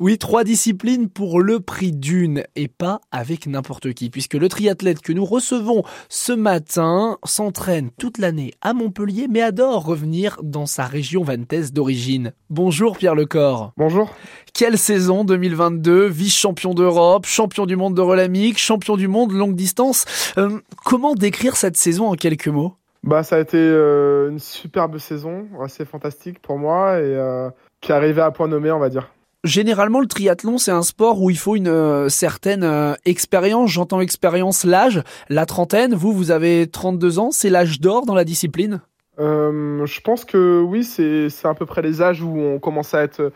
Oui, trois disciplines pour le prix d'une et pas avec n'importe qui, puisque le triathlète que nous recevons ce matin s'entraîne toute l'année à Montpellier, mais adore revenir dans sa région vantaise d'origine. Bonjour Pierre Lecor. Bonjour. Quelle saison 2022, vice-champion d'Europe, champion du monde de relamique, champion du monde longue distance. Euh, comment décrire cette saison en quelques mots? Bah, ça a été euh, une superbe saison, assez fantastique pour moi et euh, qui est arrivée à point nommé, on va dire. Généralement, le triathlon, c'est un sport où il faut une euh, certaine euh, expérience. J'entends expérience, l'âge, la trentaine. Vous, vous avez 32 ans. C'est l'âge d'or dans la discipline? Euh, Je pense que oui, c'est à peu près les âges où on commence à être,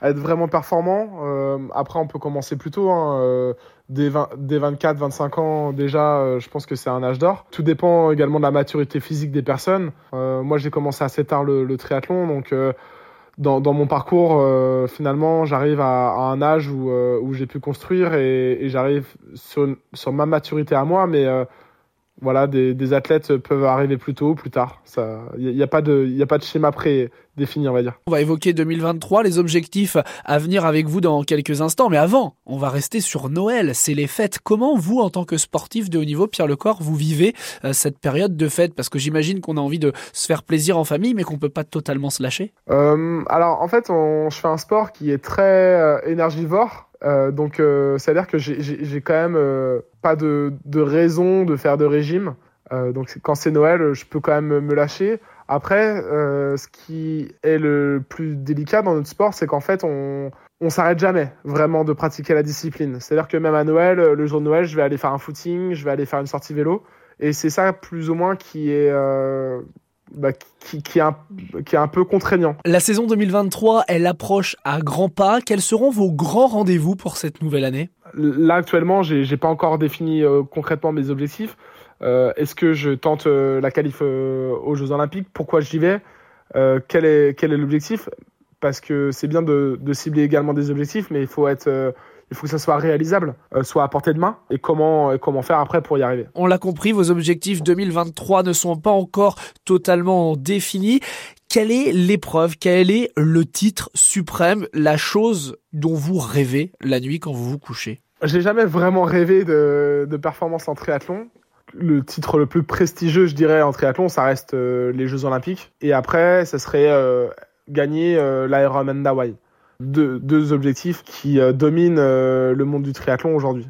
à être vraiment performant. Euh, après, on peut commencer plus tôt. Hein, dès, dès 24, 25 ans, déjà, je pense que c'est un âge d'or. Tout dépend également de la maturité physique des personnes. moi, j'ai commencé assez tard le, le triathlon, donc dans, mon parcours, euh, finalement, j'arrive à, à, un âge où, euh, où j'ai pu construire et, et j'arrive sur, sur, ma maturité à moi, mais euh, voilà, des, des, athlètes peuvent arriver plus tôt, plus tard. Il n'y a, a, pas de, y a pas de schéma prédéfini, on va dire. On va évoquer 2023, les objectifs à venir avec vous dans quelques instants. Mais avant, on va rester sur Noël. C'est les fêtes. Comment vous, en tant que sportif de haut niveau, Pierre Lecor, vous vivez euh, cette période de fête? Parce que j'imagine qu'on a envie de se faire plaisir en famille, mais qu'on peut pas totalement se lâcher. Euh, alors, en fait, on, je fais un sport qui est très euh, énergivore. Euh, donc, euh, c'est-à-dire que j'ai quand même euh, pas de, de, raison de faire de régime. Euh, donc, quand c'est Noël, je peux quand même me lâcher. Après, ce qui est le plus délicat dans notre sport, c'est qu'en fait, on, on s'arrête jamais vraiment de pratiquer la discipline. C'est-à-dire que même à Noël, le jour de Noël, je vais aller faire un footing, je vais aller faire une sortie vélo. Et c'est ça, plus ou moins, qui est, bah, qui, qui, est un, qui, est un, peu contraignant. La saison 2023, elle approche à grands pas. Quels seront vos grands rendez-vous pour cette nouvelle année? Là, actuellement, j'ai pas encore défini euh, concrètement mes objectifs. Euh, Est-ce que je tente euh, la qualif aux Jeux Olympiques? Pourquoi j'y vais? Quel est, quel est l'objectif? Parce que c'est bien de, de, cibler également des objectifs, mais il faut être il faut que ça soit réalisable, euh, soit à portée de main, et comment, et comment faire après pour y arriver. On l'a compris, vos objectifs 2023 ne sont pas encore totalement définis. Quelle est l'épreuve, quel est le titre suprême, la chose dont vous rêvez la nuit quand vous vous couchez? J'ai jamais vraiment rêvé de, de performance en triathlon le titre le plus prestigieux, je dirais, en triathlon, ça reste euh, les Jeux Olympiques. Et après, ça serait euh, gagner euh, l'Ironman d'Hawaï deux, deux objectifs qui euh, dominent euh, le monde du triathlon aujourd'hui.